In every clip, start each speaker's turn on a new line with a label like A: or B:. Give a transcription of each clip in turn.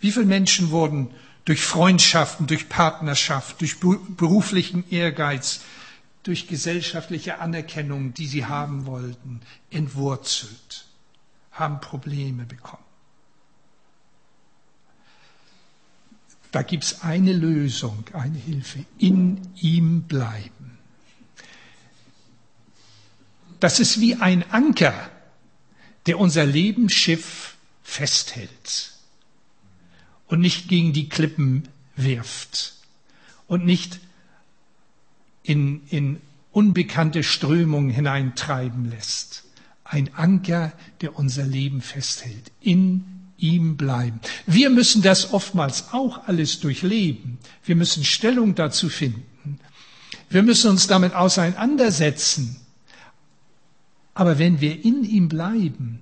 A: Wie viele Menschen wurden durch Freundschaften, durch Partnerschaft, durch beruflichen Ehrgeiz, durch gesellschaftliche Anerkennung, die sie haben wollten, entwurzelt, haben Probleme bekommen. Da gibt es eine Lösung, eine Hilfe. In ihm bleiben. Das ist wie ein Anker, der unser Lebensschiff festhält und nicht gegen die Klippen wirft und nicht in, in unbekannte Strömungen hineintreiben lässt. Ein Anker, der unser Leben festhält. In ihm bleiben. Wir müssen das oftmals auch alles durchleben. Wir müssen Stellung dazu finden. Wir müssen uns damit auseinandersetzen. Aber wenn wir in ihm bleiben,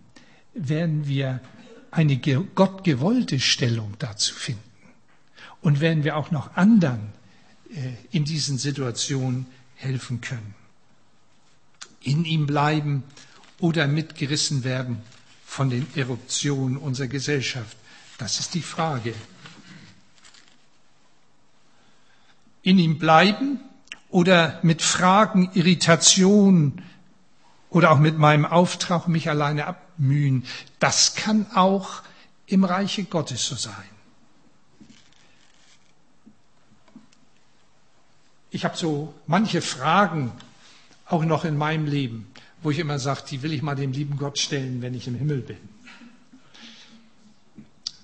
A: werden wir eine gottgewollte Stellung dazu finden. Und werden wir auch noch anderen äh, in diesen Situationen helfen können. In ihm bleiben oder mitgerissen werden von den Eruptionen unserer Gesellschaft. Das ist die Frage. In ihm bleiben oder mit Fragen, Irritation oder auch mit meinem Auftrag mich alleine abmühen, das kann auch im Reiche Gottes so sein. ich habe so manche Fragen auch noch in meinem Leben, wo ich immer sage, die will ich mal dem lieben Gott stellen, wenn ich im Himmel bin.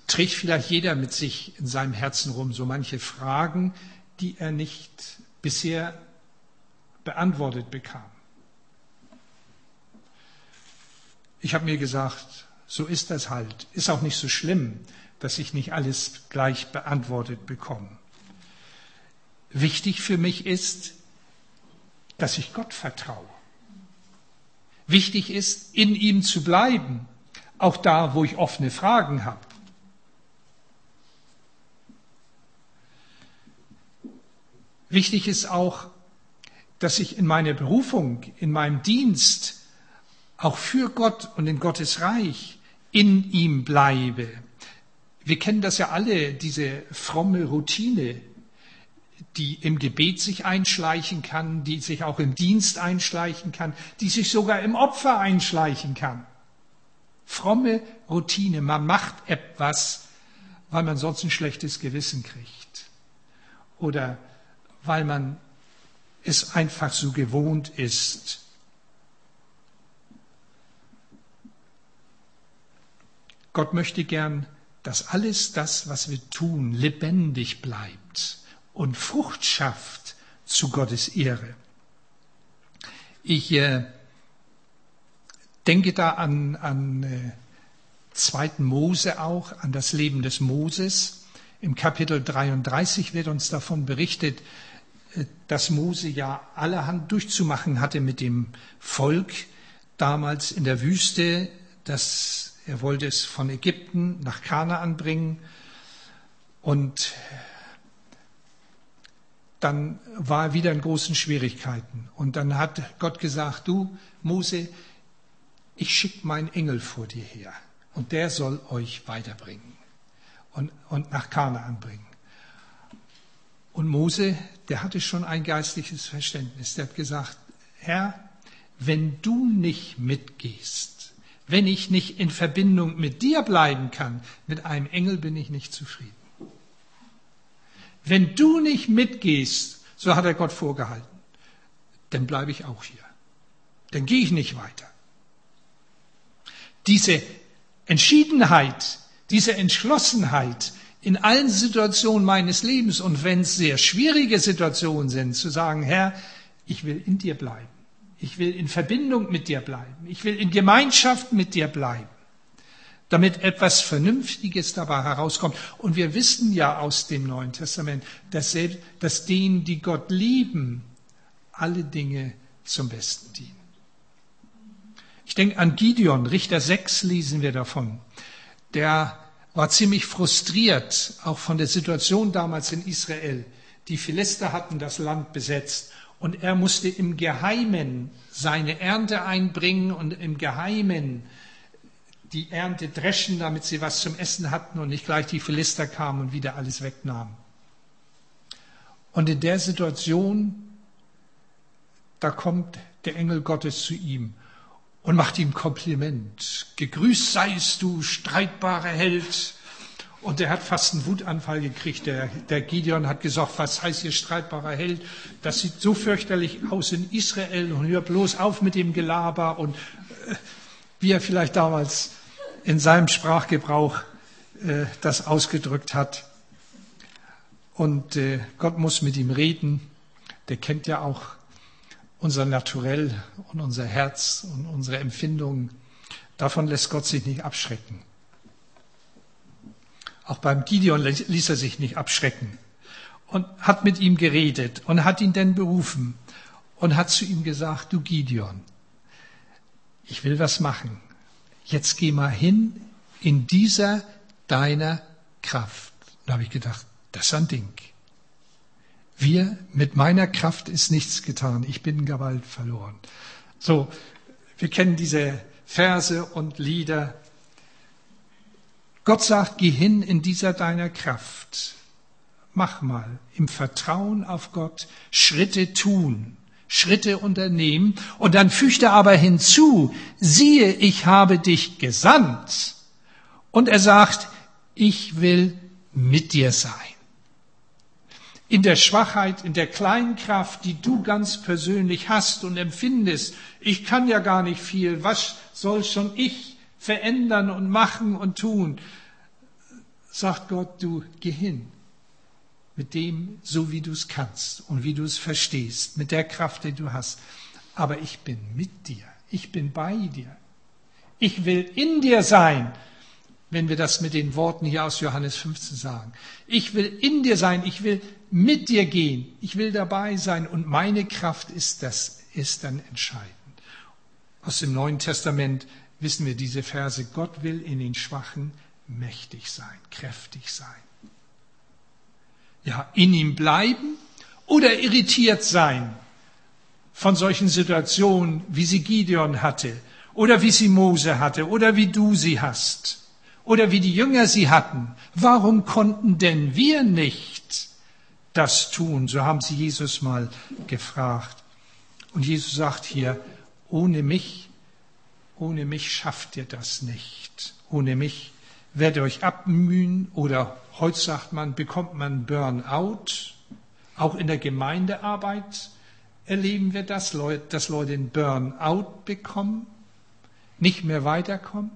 A: Trägt vielleicht jeder mit sich in seinem Herzen rum so manche Fragen, die er nicht bisher beantwortet bekam. Ich habe mir gesagt, so ist das halt. Ist auch nicht so schlimm, dass ich nicht alles gleich beantwortet bekomme. Wichtig für mich ist, dass ich Gott vertraue. Wichtig ist, in ihm zu bleiben, auch da, wo ich offene Fragen habe. Wichtig ist auch, dass ich in meiner Berufung, in meinem Dienst, auch für Gott und in Gottes Reich in ihm bleibe. Wir kennen das ja alle, diese fromme Routine, die im Gebet sich einschleichen kann, die sich auch im Dienst einschleichen kann, die sich sogar im Opfer einschleichen kann. Fromme Routine. Man macht etwas, weil man sonst ein schlechtes Gewissen kriegt. Oder weil man es einfach so gewohnt ist. Gott möchte gern, dass alles das, was wir tun, lebendig bleibt und Frucht schafft zu Gottes Ehre. Ich äh, denke da an, an äh, 2. Mose auch, an das Leben des Moses. Im Kapitel 33 wird uns davon berichtet, äh, dass Mose ja allerhand durchzumachen hatte mit dem Volk damals in der Wüste, dass er wollte es von Ägypten nach Kanaan bringen und dann war er wieder in großen Schwierigkeiten. Und dann hat Gott gesagt, du Mose, ich schicke meinen Engel vor dir her und der soll euch weiterbringen und, und nach Kanaan bringen. Und Mose, der hatte schon ein geistliches Verständnis. Der hat gesagt, Herr, wenn du nicht mitgehst, wenn ich nicht in Verbindung mit dir bleiben kann, mit einem Engel bin ich nicht zufrieden. Wenn du nicht mitgehst, so hat er Gott vorgehalten, dann bleibe ich auch hier. Dann gehe ich nicht weiter. Diese Entschiedenheit, diese Entschlossenheit in allen Situationen meines Lebens und wenn es sehr schwierige Situationen sind, zu sagen, Herr, ich will in dir bleiben. Ich will in Verbindung mit dir bleiben. Ich will in Gemeinschaft mit dir bleiben damit etwas Vernünftiges dabei herauskommt. Und wir wissen ja aus dem Neuen Testament, dass, selbst, dass denen, die Gott lieben, alle Dinge zum Besten dienen. Ich denke an Gideon, Richter 6 lesen wir davon. Der war ziemlich frustriert, auch von der Situation damals in Israel. Die Philister hatten das Land besetzt und er musste im Geheimen seine Ernte einbringen und im Geheimen die Ernte dreschen, damit sie was zum Essen hatten und nicht gleich die Philister kamen und wieder alles wegnahmen. Und in der Situation, da kommt der Engel Gottes zu ihm und macht ihm Kompliment. Gegrüßt seist du, streitbarer Held. Und er hat fast einen Wutanfall gekriegt. Der, der Gideon hat gesagt, was heißt hier streitbarer Held? Das sieht so fürchterlich aus in Israel und hör bloß auf mit dem Gelaber und äh, wie er vielleicht damals in seinem Sprachgebrauch äh, das ausgedrückt hat. Und äh, Gott muss mit ihm reden. Der kennt ja auch unser Naturell und unser Herz und unsere Empfindungen. Davon lässt Gott sich nicht abschrecken. Auch beim Gideon ließ er sich nicht abschrecken und hat mit ihm geredet und hat ihn dann berufen und hat zu ihm gesagt, du Gideon, ich will was machen. Jetzt geh mal hin in dieser deiner Kraft. Da habe ich gedacht, das ist ein Ding. Wir, mit meiner Kraft ist nichts getan. Ich bin Gewalt verloren. So, wir kennen diese Verse und Lieder. Gott sagt, geh hin in dieser deiner Kraft. Mach mal im Vertrauen auf Gott Schritte tun, Schritte unternehmen und dann fügt er aber hinzu, siehe, ich habe dich gesandt. Und er sagt, ich will mit dir sein. In der Schwachheit, in der kleinen Kraft, die du ganz persönlich hast und empfindest, ich kann ja gar nicht viel, was soll schon ich verändern und machen und tun? Sagt Gott, du geh hin mit dem, so wie du es kannst und wie du es verstehst, mit der Kraft, die du hast. Aber ich bin mit dir, ich bin bei dir. Ich will in dir sein wenn wir das mit den Worten hier aus Johannes 15 sagen. Ich will in dir sein, ich will mit dir gehen, ich will dabei sein und meine Kraft ist das, ist dann entscheidend. Aus dem Neuen Testament wissen wir diese Verse, Gott will in den Schwachen mächtig sein, kräftig sein. Ja, in ihm bleiben oder irritiert sein von solchen Situationen, wie sie Gideon hatte oder wie sie Mose hatte oder wie du sie hast oder wie die Jünger sie hatten. Warum konnten denn wir nicht das tun? So haben sie Jesus mal gefragt. Und Jesus sagt hier, ohne mich, ohne mich schafft ihr das nicht. Ohne mich werdet ihr euch abmühen oder heute sagt man, bekommt man Burnout. Auch in der Gemeindearbeit erleben wir das, dass Leute den Burnout bekommen, nicht mehr weiterkommen.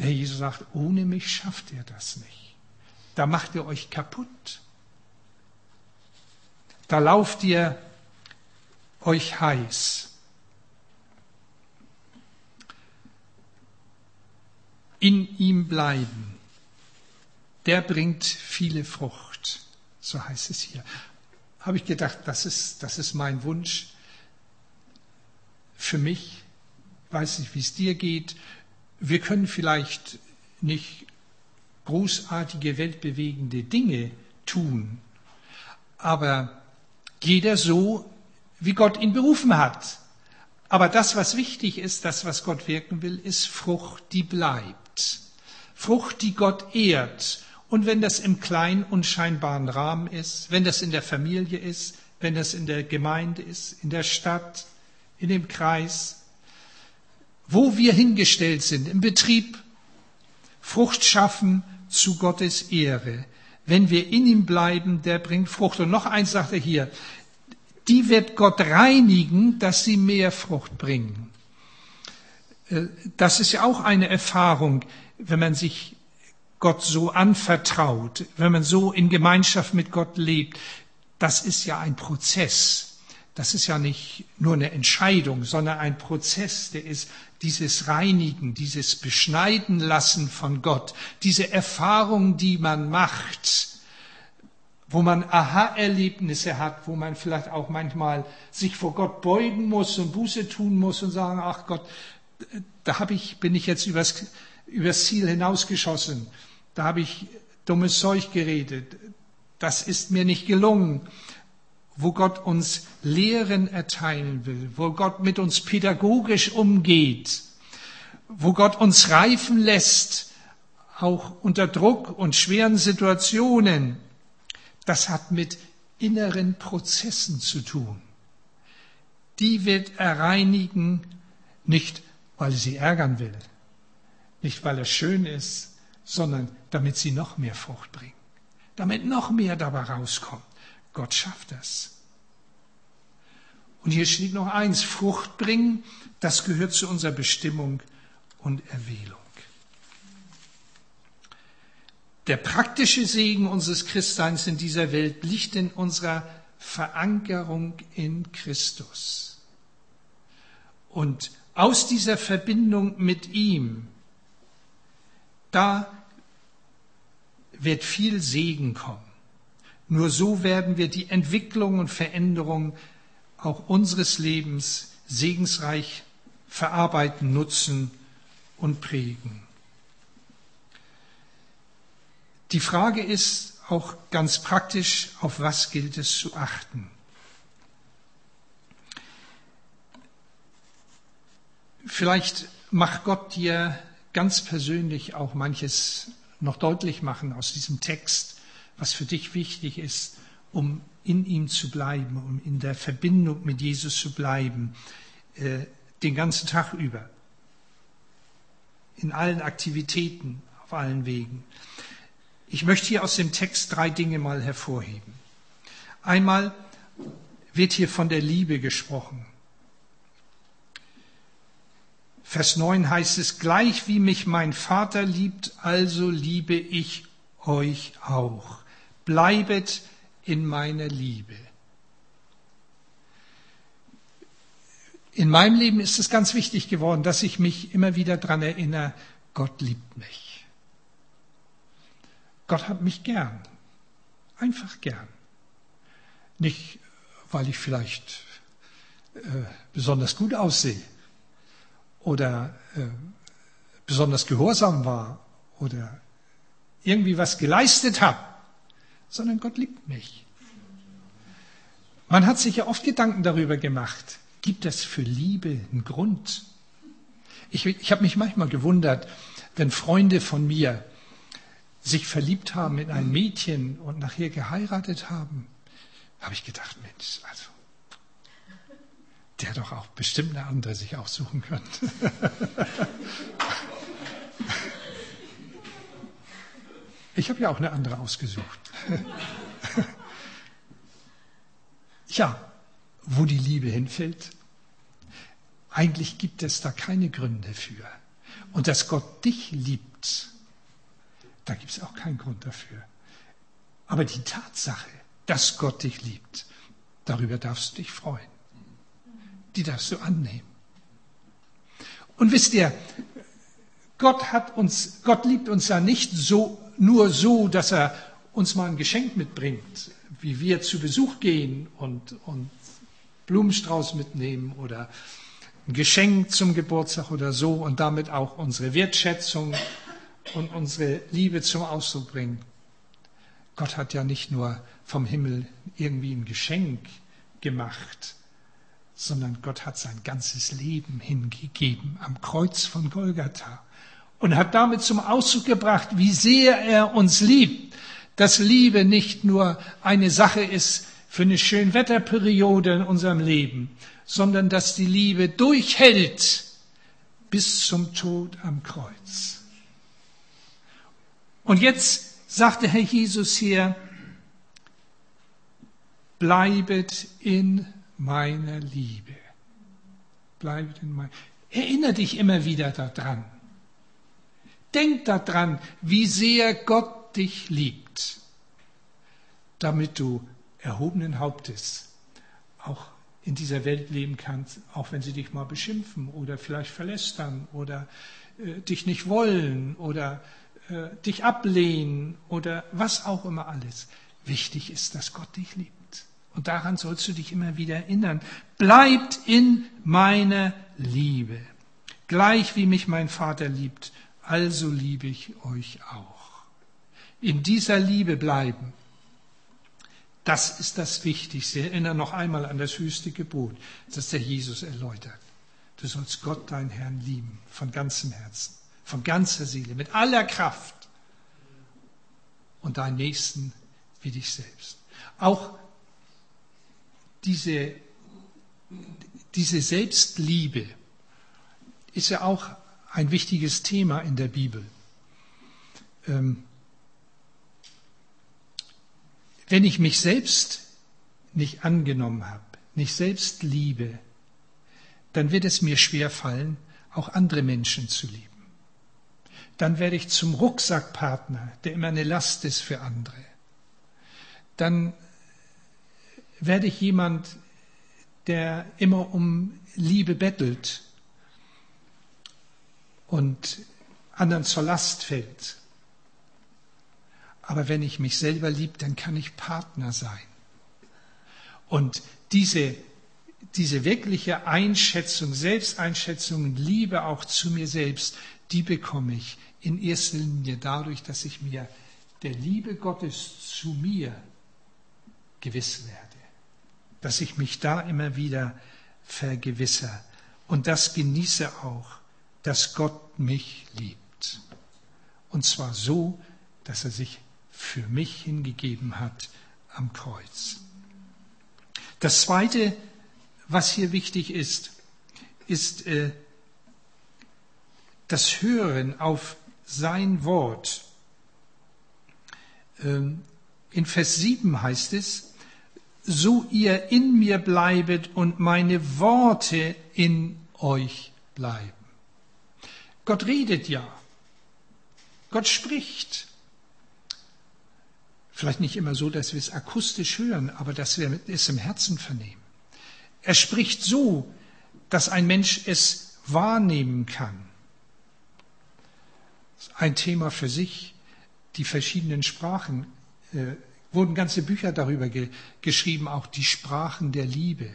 A: Der Jesus sagt, ohne mich schafft ihr das nicht. Da macht ihr euch kaputt. Da lauft ihr euch heiß. In ihm bleiben, der bringt viele Frucht, so heißt es hier. Habe ich gedacht, das ist, das ist mein Wunsch für mich. Weiß nicht, wie es dir geht. Wir können vielleicht nicht großartige, weltbewegende Dinge tun, aber jeder so, wie Gott ihn berufen hat. Aber das, was wichtig ist, das, was Gott wirken will, ist Frucht, die bleibt. Frucht, die Gott ehrt. Und wenn das im kleinen, unscheinbaren Rahmen ist, wenn das in der Familie ist, wenn das in der Gemeinde ist, in der Stadt, in dem Kreis, wo wir hingestellt sind, im Betrieb, Frucht schaffen zu Gottes Ehre. Wenn wir in ihm bleiben, der bringt Frucht. Und noch eins sagt er hier, die wird Gott reinigen, dass sie mehr Frucht bringen. Äh, das ist ja auch eine Erfahrung, wenn man sich Gott so anvertraut, wenn man so in Gemeinschaft mit Gott lebt. Das ist ja ein Prozess. Das ist ja nicht nur eine Entscheidung, sondern ein Prozess, der ist dieses Reinigen, dieses Beschneiden lassen von Gott, diese Erfahrung, die man macht, wo man Aha-Erlebnisse hat, wo man vielleicht auch manchmal sich vor Gott beugen muss und Buße tun muss und sagen, ach Gott, da hab ich, bin ich jetzt übers, übers Ziel hinausgeschossen, da habe ich dummes Zeug geredet, das ist mir nicht gelungen. Wo Gott uns Lehren erteilen will, wo Gott mit uns pädagogisch umgeht, wo Gott uns reifen lässt, auch unter Druck und schweren Situationen, das hat mit inneren Prozessen zu tun. Die wird er reinigen, nicht weil er sie ärgern will, nicht weil er schön ist, sondern damit sie noch mehr Frucht bringen, damit noch mehr dabei rauskommt. Gott schafft das. Und hier steht noch eins, Frucht bringen, das gehört zu unserer Bestimmung und Erwählung. Der praktische Segen unseres Christseins in dieser Welt liegt in unserer Verankerung in Christus. Und aus dieser Verbindung mit ihm, da wird viel Segen kommen. Nur so werden wir die Entwicklung und Veränderung auch unseres Lebens segensreich verarbeiten, nutzen und prägen. Die Frage ist auch ganz praktisch, auf was gilt es zu achten? Vielleicht macht Gott dir ganz persönlich auch manches noch deutlich machen aus diesem Text, was für dich wichtig ist, um in ihm zu bleiben, um in der Verbindung mit Jesus zu bleiben, äh, den ganzen Tag über, in allen Aktivitäten, auf allen Wegen. Ich möchte hier aus dem Text drei Dinge mal hervorheben. Einmal wird hier von der Liebe gesprochen. Vers 9 heißt es, gleich wie mich mein Vater liebt, also liebe ich euch auch. Bleibet in meiner Liebe. In meinem Leben ist es ganz wichtig geworden, dass ich mich immer wieder daran erinnere, Gott liebt mich. Gott hat mich gern. Einfach gern. Nicht, weil ich vielleicht äh, besonders gut aussehe oder äh, besonders gehorsam war oder irgendwie was geleistet habe, sondern Gott liebt mich. Man hat sich ja oft Gedanken darüber gemacht, gibt es für Liebe einen Grund? Ich, ich habe mich manchmal gewundert, wenn Freunde von mir sich verliebt haben in ein Mädchen und nachher geheiratet haben, habe ich gedacht, Mensch, also der doch auch bestimmt eine andere sich aussuchen können. Ich habe ja auch eine andere ausgesucht. ja, wo die Liebe hinfällt, eigentlich gibt es da keine Gründe für. Und dass Gott dich liebt, da gibt es auch keinen Grund dafür. Aber die Tatsache, dass Gott dich liebt, darüber darfst du dich freuen. Die darfst du annehmen. Und wisst ihr, Gott hat uns, Gott liebt uns ja nicht so, nur so, dass er uns mal ein Geschenk mitbringt, wie wir zu Besuch gehen und, und Blumenstrauß mitnehmen oder ein Geschenk zum Geburtstag oder so und damit auch unsere Wertschätzung und unsere Liebe zum Ausdruck bringen. Gott hat ja nicht nur vom Himmel irgendwie ein Geschenk gemacht, sondern Gott hat sein ganzes Leben hingegeben am Kreuz von Golgatha und hat damit zum Ausdruck gebracht, wie sehr er uns liebt, dass Liebe nicht nur eine Sache ist für eine Schönwetterperiode in unserem Leben, sondern dass die Liebe durchhält bis zum Tod am Kreuz. Und jetzt sagt der Herr Jesus hier, bleibet in meiner Liebe. Bleibet in meiner. Erinnere dich immer wieder daran. Denk daran, wie sehr Gott dich liebt, damit du erhobenen Hauptes auch in dieser Welt leben kannst, auch wenn sie dich mal beschimpfen oder vielleicht verlästern oder äh, dich nicht wollen oder äh, dich ablehnen oder was auch immer alles. Wichtig ist, dass Gott dich liebt. Und daran sollst du dich immer wieder erinnern. Bleibt in meiner Liebe. Gleich wie mich mein Vater liebt, also liebe ich euch auch. In dieser Liebe bleiben. Das ist das Wichtigste. Erinnere noch einmal an das höchste Gebot, das der Jesus erläutert. Du sollst Gott, deinen Herrn, lieben, von ganzem Herzen, von ganzer Seele, mit aller Kraft und deinen Nächsten wie dich selbst. Auch diese, diese Selbstliebe ist ja auch ein wichtiges Thema in der Bibel. Ähm, wenn ich mich selbst nicht angenommen habe, nicht selbst liebe, dann wird es mir schwer fallen, auch andere Menschen zu lieben. Dann werde ich zum Rucksackpartner, der immer eine Last ist für andere. Dann werde ich jemand, der immer um Liebe bettelt und anderen zur Last fällt. Aber wenn ich mich selber liebe, dann kann ich Partner sein. Und diese, diese wirkliche Einschätzung, Selbsteinschätzung, Liebe auch zu mir selbst, die bekomme ich in erster Linie dadurch, dass ich mir der Liebe Gottes zu mir gewiss werde. Dass ich mich da immer wieder vergewissere. Und das genieße auch, dass Gott mich liebt. Und zwar so, dass er sich für mich hingegeben hat am Kreuz. Das Zweite, was hier wichtig ist, ist äh, das Hören auf sein Wort. Ähm, in Vers 7 heißt es, so ihr in mir bleibet und meine Worte in euch bleiben. Gott redet ja. Gott spricht. Vielleicht nicht immer so, dass wir es akustisch hören, aber dass wir es im Herzen vernehmen. Er spricht so, dass ein Mensch es wahrnehmen kann. Ein Thema für sich, die verschiedenen Sprachen. Wurden ganze Bücher darüber ge geschrieben, auch die Sprachen der Liebe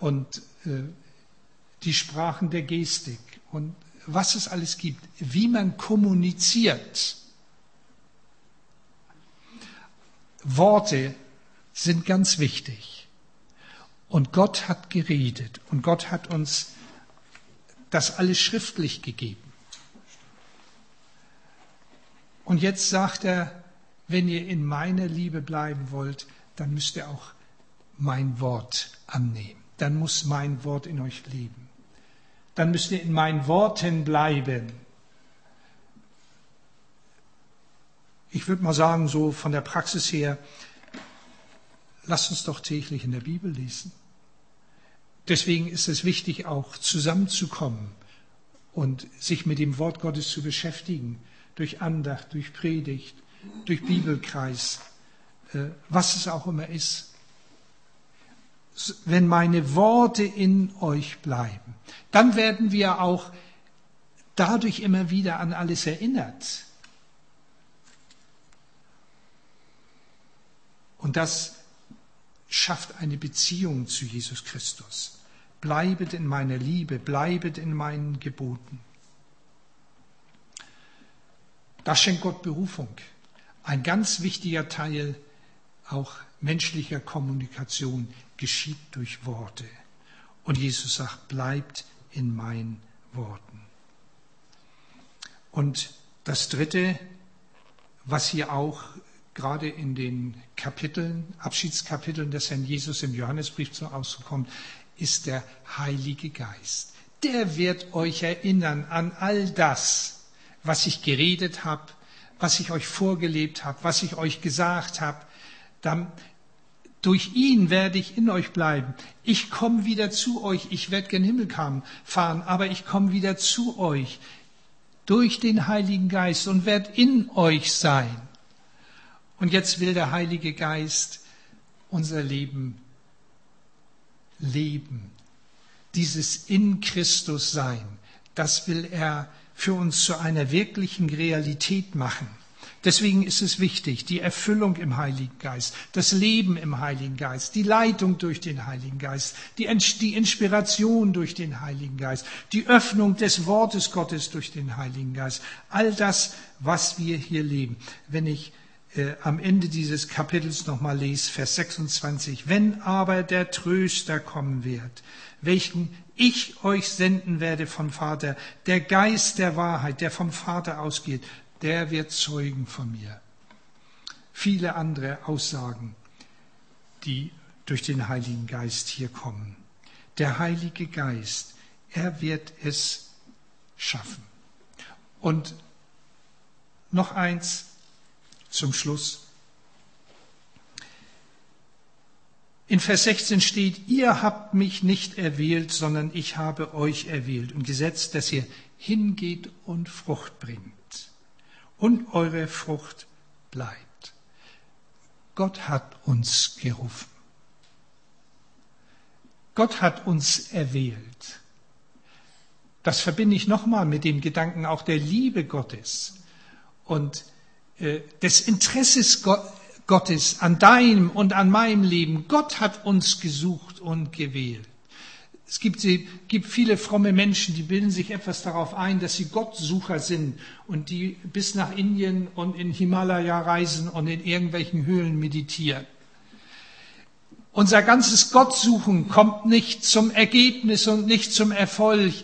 A: und äh, die Sprachen der Gestik und was es alles gibt, wie man kommuniziert. Worte sind ganz wichtig. Und Gott hat geredet und Gott hat uns das alles schriftlich gegeben. Und jetzt sagt er, wenn ihr in meiner Liebe bleiben wollt, dann müsst ihr auch mein Wort annehmen. Dann muss mein Wort in euch leben. Dann müsst ihr in meinen Worten bleiben. Ich würde mal sagen, so von der Praxis her, lasst uns doch täglich in der Bibel lesen. Deswegen ist es wichtig, auch zusammenzukommen und sich mit dem Wort Gottes zu beschäftigen, durch Andacht, durch Predigt, durch Bibelkreis, äh, was es auch immer ist. Wenn meine Worte in euch bleiben, dann werden wir auch dadurch immer wieder an alles erinnert. Und das schafft eine Beziehung zu Jesus Christus. Bleibet in meiner Liebe, bleibet in meinen Geboten. Das schenkt Gott Berufung. Ein ganz wichtiger Teil auch menschlicher Kommunikation geschieht durch Worte. Und Jesus sagt, bleibt in meinen Worten. Und das Dritte, was hier auch gerade in den Kapiteln, Abschiedskapiteln des Herrn Jesus im Johannesbrief zum Ausdruck kommt, ist der Heilige Geist. Der wird euch erinnern an all das, was ich geredet habe, was ich euch vorgelebt habe, was ich euch gesagt habe. Dann, durch ihn werde ich in euch bleiben. Ich komme wieder zu euch. Ich werde gen Himmel fahren, aber ich komme wieder zu euch durch den Heiligen Geist und werde in euch sein. Und jetzt will der Heilige Geist unser Leben leben. Dieses in Christus sein, das will er für uns zu einer wirklichen Realität machen. Deswegen ist es wichtig, die Erfüllung im Heiligen Geist, das Leben im Heiligen Geist, die Leitung durch den Heiligen Geist, die, die Inspiration durch den Heiligen Geist, die Öffnung des Wortes Gottes durch den Heiligen Geist. All das, was wir hier leben. Wenn ich äh, am Ende dieses Kapitels nochmal lese, Vers 26. Wenn aber der Tröster kommen wird, welchen ich euch senden werde vom Vater, der Geist der Wahrheit, der vom Vater ausgeht, der wird zeugen von mir. Viele andere Aussagen, die durch den Heiligen Geist hier kommen. Der Heilige Geist, er wird es schaffen. Und noch eins zum Schluss. In Vers 16 steht, ihr habt mich nicht erwählt, sondern ich habe euch erwählt und gesetzt, dass ihr hingeht und Frucht bringt und eure Frucht bleibt. Gott hat uns gerufen. Gott hat uns erwählt. Das verbinde ich nochmal mit dem Gedanken auch der Liebe Gottes und des Interesses Gottes an deinem und an meinem Leben. Gott hat uns gesucht und gewählt. Es gibt, gibt viele fromme Menschen, die bilden sich etwas darauf ein, dass sie Gottsucher sind und die bis nach Indien und in Himalaya reisen und in irgendwelchen Höhlen meditieren. Unser ganzes Gottsuchen kommt nicht zum Ergebnis und nicht zum Erfolg.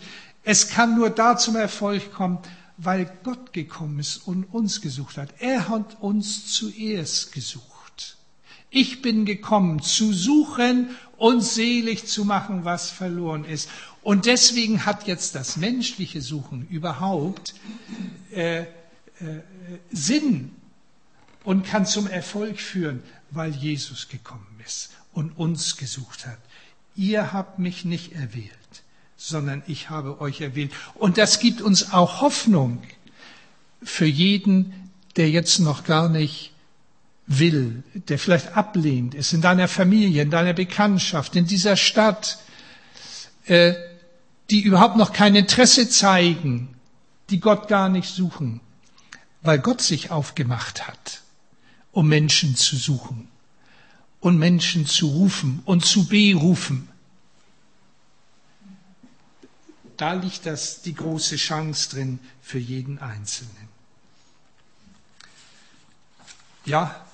A: Es kann nur da zum Erfolg kommen, weil Gott gekommen ist und uns gesucht hat. Er hat uns zuerst gesucht. Ich bin gekommen, zu suchen und selig zu machen, was verloren ist. Und deswegen hat jetzt das menschliche Suchen überhaupt äh, äh, Sinn und kann zum Erfolg führen, weil Jesus gekommen ist und uns gesucht hat. Ihr habt mich nicht erwählt sondern ich habe euch erwählt. Und das gibt uns auch Hoffnung für jeden, der jetzt noch gar nicht will, der vielleicht ablehnt ist, in deiner Familie, in deiner Bekanntschaft, in dieser Stadt, äh, die überhaupt noch kein Interesse zeigen, die Gott gar nicht suchen, weil Gott sich aufgemacht hat, um Menschen zu suchen und Menschen zu rufen und zu berufen. Da liegt das, die große Chance drin für jeden Einzelnen. Ja,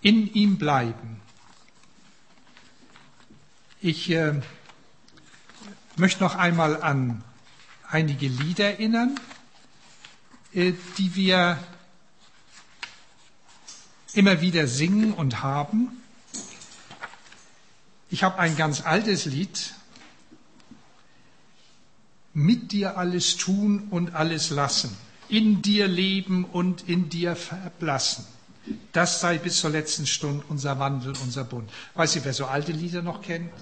A: in ihm bleiben. Ich äh, möchte noch einmal an einige Lieder erinnern, äh, die wir immer wieder singen und haben. Ich habe ein ganz altes Lied, mit dir alles tun und alles lassen, in dir leben und in dir verblassen. Das sei bis zur letzten Stunde unser Wandel, unser Bund. Weiß ich, wer so alte Lieder noch kennt?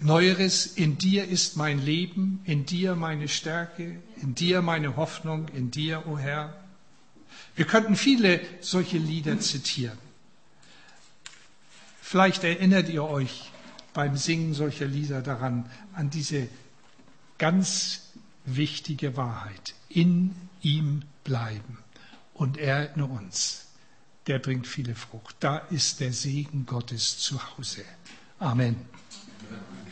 A: Neueres, in dir ist mein Leben, in dir meine Stärke, in dir meine Hoffnung, in dir, o oh Herr. Wir könnten viele solche Lieder zitieren. Vielleicht erinnert ihr euch beim Singen solcher Lieder daran, an diese ganz wichtige Wahrheit. In ihm bleiben und er in uns. Der bringt viele Frucht. Da ist der Segen Gottes zu Hause. Amen. Amen.